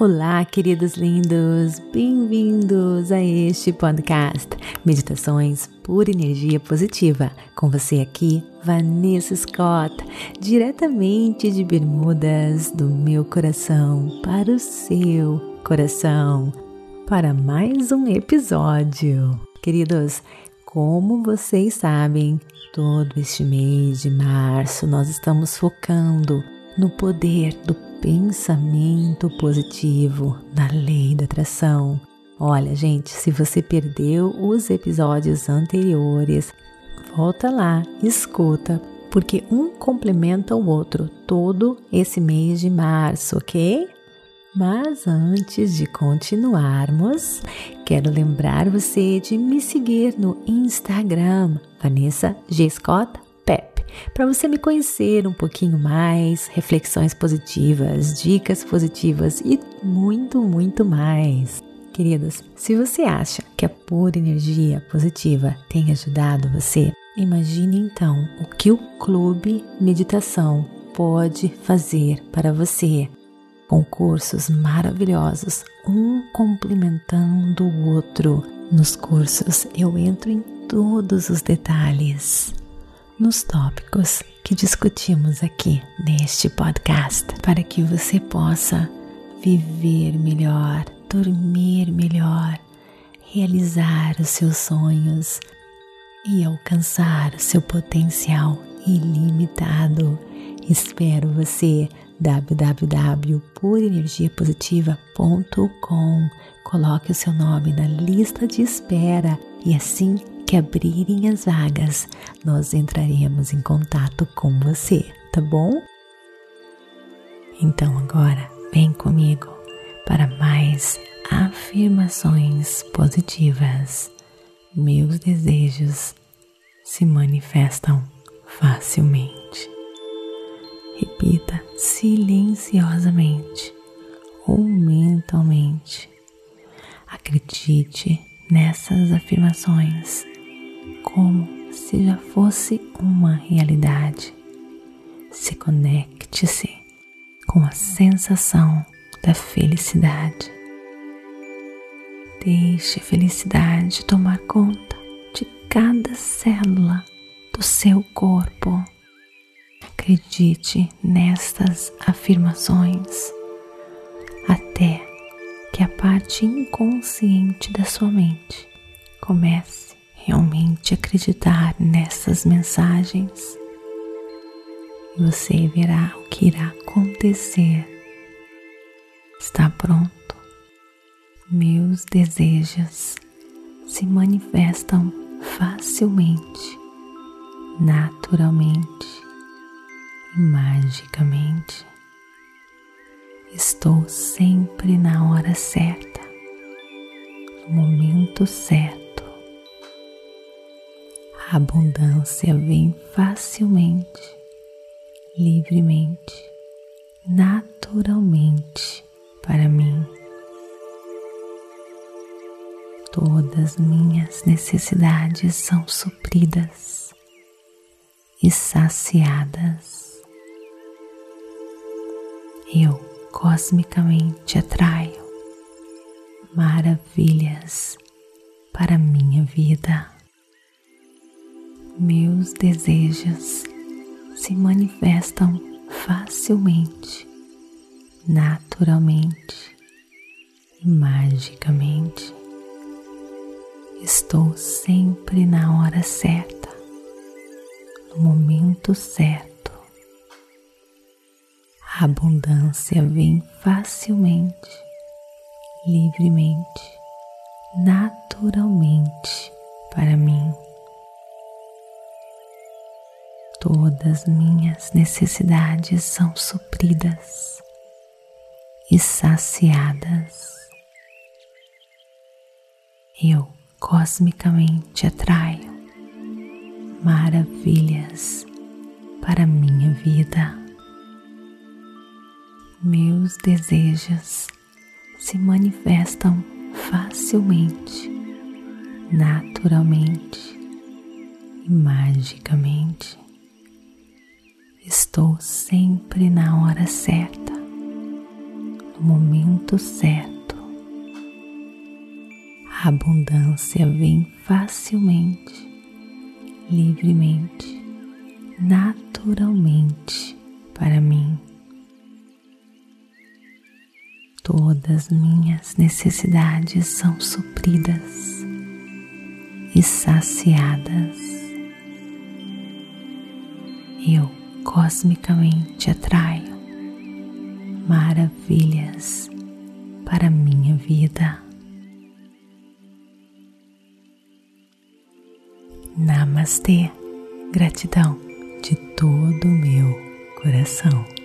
Olá, queridos lindos, bem-vindos a este podcast Meditações por Energia Positiva. Com você aqui, Vanessa Scott, diretamente de Bermudas, do meu coração para o seu coração, para mais um episódio. Queridos, como vocês sabem, todo este mês de março nós estamos focando no poder do pensamento positivo na lei da atração. Olha, gente, se você perdeu os episódios anteriores, volta lá, escuta, porque um complementa o outro todo esse mês de março, ok? Mas antes de continuarmos, quero lembrar você de me seguir no Instagram, Vanessa G. Scott para você me conhecer um pouquinho mais, reflexões positivas, dicas positivas e muito, muito mais. Queridos, se você acha que a pura energia positiva tem ajudado você, imagine então o que o Clube Meditação pode fazer para você. Com cursos maravilhosos, um complementando o outro. Nos cursos eu entro em todos os detalhes nos tópicos que discutimos aqui neste podcast, para que você possa viver melhor, dormir melhor, realizar os seus sonhos e alcançar o seu potencial ilimitado. Espero você www.purenergiapositiva.com. Coloque o seu nome na lista de espera e assim que abrirem as vagas, nós entraremos em contato com você, tá bom? Então agora vem comigo para mais afirmações positivas. Meus desejos se manifestam facilmente. Repita silenciosamente ou mentalmente. Acredite nessas afirmações como se já fosse uma realidade. Se conecte-se com a sensação da felicidade. Deixe a felicidade tomar conta de cada célula do seu corpo. Acredite nestas afirmações até que a parte inconsciente da sua mente comece realmente acreditar nessas mensagens você verá o que irá acontecer. Está pronto? Meus desejos se manifestam facilmente, naturalmente e magicamente. Estou sempre na hora certa, no momento certo abundância vem facilmente, livremente, naturalmente para mim. Todas minhas necessidades são supridas e saciadas. Eu cosmicamente atraio maravilhas para minha vida meus desejos se manifestam facilmente, naturalmente e magicamente. Estou sempre na hora certa, no momento certo. A abundância vem facilmente, livremente, naturalmente para mim. Todas minhas necessidades são supridas e saciadas. Eu cosmicamente atraio maravilhas para minha vida. Meus desejos se manifestam facilmente, naturalmente e magicamente. Estou sempre na hora certa, no momento certo. A abundância vem facilmente, livremente, naturalmente para mim. Todas minhas necessidades são supridas e saciadas. Eu cosmicamente atraio maravilhas para minha vida. Namastê, gratidão de todo o meu coração.